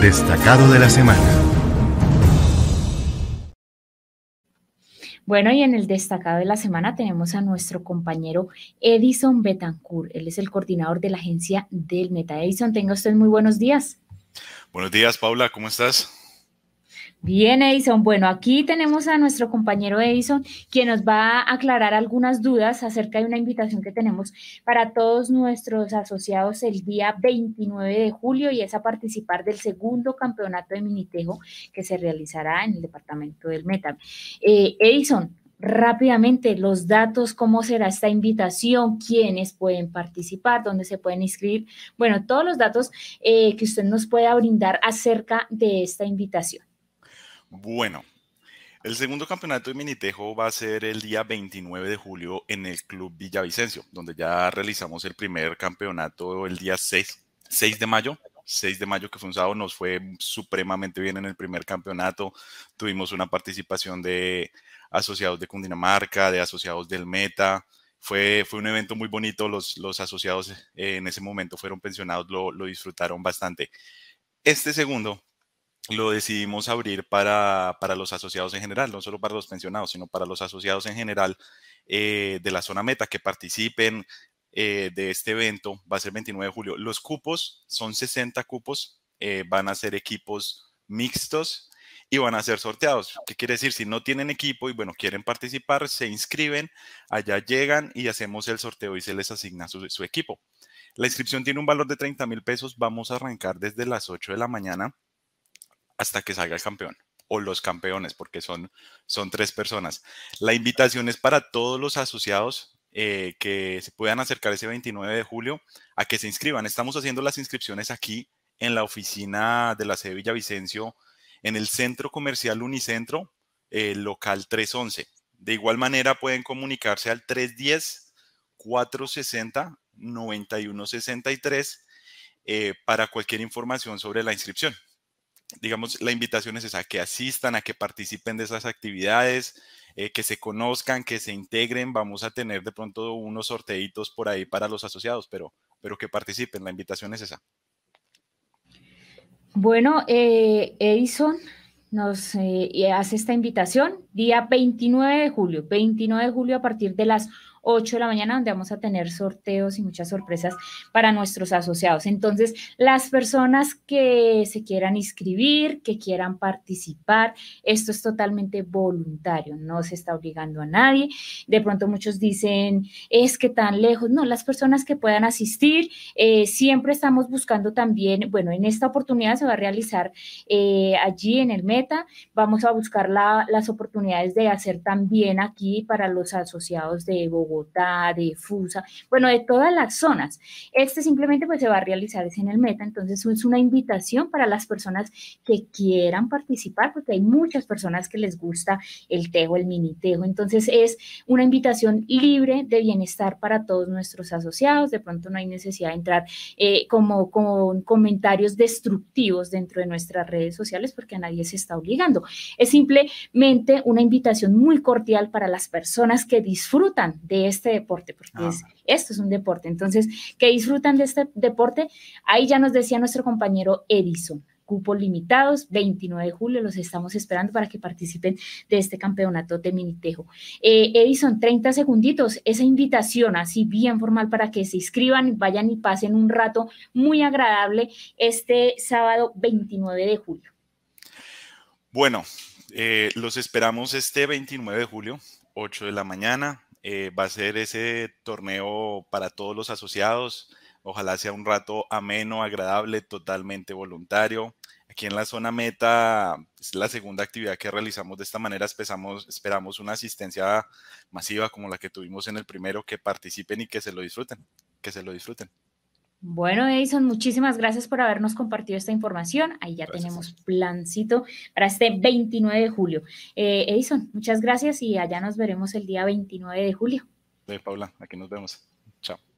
Destacado de la semana. Bueno, y en el destacado de la semana tenemos a nuestro compañero Edison Betancourt. Él es el coordinador de la agencia del Meta. Edison, tenga usted muy buenos días. Buenos días, Paula, ¿cómo estás? Bien, Edison. Bueno, aquí tenemos a nuestro compañero Edison, quien nos va a aclarar algunas dudas acerca de una invitación que tenemos para todos nuestros asociados el día 29 de julio y es a participar del segundo campeonato de Minitejo que se realizará en el departamento del Meta. Eh, Edison, rápidamente los datos, cómo será esta invitación, quiénes pueden participar, dónde se pueden inscribir. Bueno, todos los datos eh, que usted nos pueda brindar acerca de esta invitación. Bueno, el segundo campeonato de Minitejo va a ser el día 29 de julio en el Club Villavicencio, donde ya realizamos el primer campeonato el día 6, 6 de mayo. 6 de mayo, que fue un sábado, nos fue supremamente bien en el primer campeonato. Tuvimos una participación de asociados de Cundinamarca, de asociados del Meta. Fue, fue un evento muy bonito. Los, los asociados eh, en ese momento fueron pensionados, lo, lo disfrutaron bastante. Este segundo lo decidimos abrir para, los asociados en general, no solo para los pensionados, sino para los asociados en general eh, de la zona meta que participen eh, de este evento. Va a ser 29 de julio. Los cupos son 60 cupos, eh, van a ser equipos mixtos y van a ser sorteados. ¿Qué quiere decir? Si no tienen equipo y bueno, quieren participar, se inscriben, allá llegan y hacemos el sorteo y se les asigna su, su equipo. La inscripción tiene un valor de 30 mil pesos. Vamos a arrancar desde las 8 de la mañana hasta que salga el campeón o los campeones, porque son, son tres personas. La invitación es para todos los asociados eh, que se puedan acercar ese 29 de julio a que se inscriban. Estamos haciendo las inscripciones aquí en la oficina de la sede Villavicencio, en el centro comercial Unicentro, local 311. De igual manera pueden comunicarse al 310 460 9163 eh, para cualquier información sobre la inscripción digamos, la invitación es esa, que asistan, a que participen de esas actividades, eh, que se conozcan, que se integren. Vamos a tener de pronto unos sorteitos por ahí para los asociados, pero, pero que participen. La invitación es esa. Bueno, eh, Edison nos eh, hace esta invitación día 29 de julio, 29 de julio a partir de las 8 de la mañana, donde vamos a tener sorteos y muchas sorpresas para nuestros asociados. Entonces, las personas que se quieran inscribir, que quieran participar, esto es totalmente voluntario, no se está obligando a nadie. De pronto muchos dicen, es que tan lejos, no, las personas que puedan asistir, eh, siempre estamos buscando también, bueno, en esta oportunidad se va a realizar eh, allí en el Meta, vamos a buscar las oportunidades de hacer también aquí para los asociados de Bogotá de Fusa, bueno, de todas las zonas. Este simplemente pues se va a realizar es en el Meta, entonces es una invitación para las personas que quieran participar, porque hay muchas personas que les gusta el tejo, el mini tejo, entonces es una invitación libre de bienestar para todos nuestros asociados, de pronto no hay necesidad de entrar eh, como con comentarios destructivos dentro de nuestras redes sociales porque a nadie se está obligando. Es simplemente una invitación muy cordial para las personas que disfrutan de este deporte, porque ah. esto es un deporte. Entonces, que disfrutan de este deporte, ahí ya nos decía nuestro compañero Edison cupos limitados, 29 de julio, los estamos esperando para que participen de este campeonato de Minitejo. Eh, Edison, 30 segunditos, esa invitación así bien formal para que se inscriban, vayan y pasen un rato muy agradable este sábado 29 de julio. Bueno, eh, los esperamos este 29 de julio, 8 de la mañana, eh, va a ser ese torneo para todos los asociados. Ojalá sea un rato ameno, agradable, totalmente voluntario. Aquí en la zona meta es la segunda actividad que realizamos de esta manera. Esperamos, esperamos una asistencia masiva como la que tuvimos en el primero, que participen y que se lo disfruten, que se lo disfruten. Bueno, Edison, muchísimas gracias por habernos compartido esta información. Ahí ya tenemos plancito para este 29 de julio. Eh, Edison, muchas gracias y allá nos veremos el día 29 de julio. Sí, Paula, aquí nos vemos. Chao.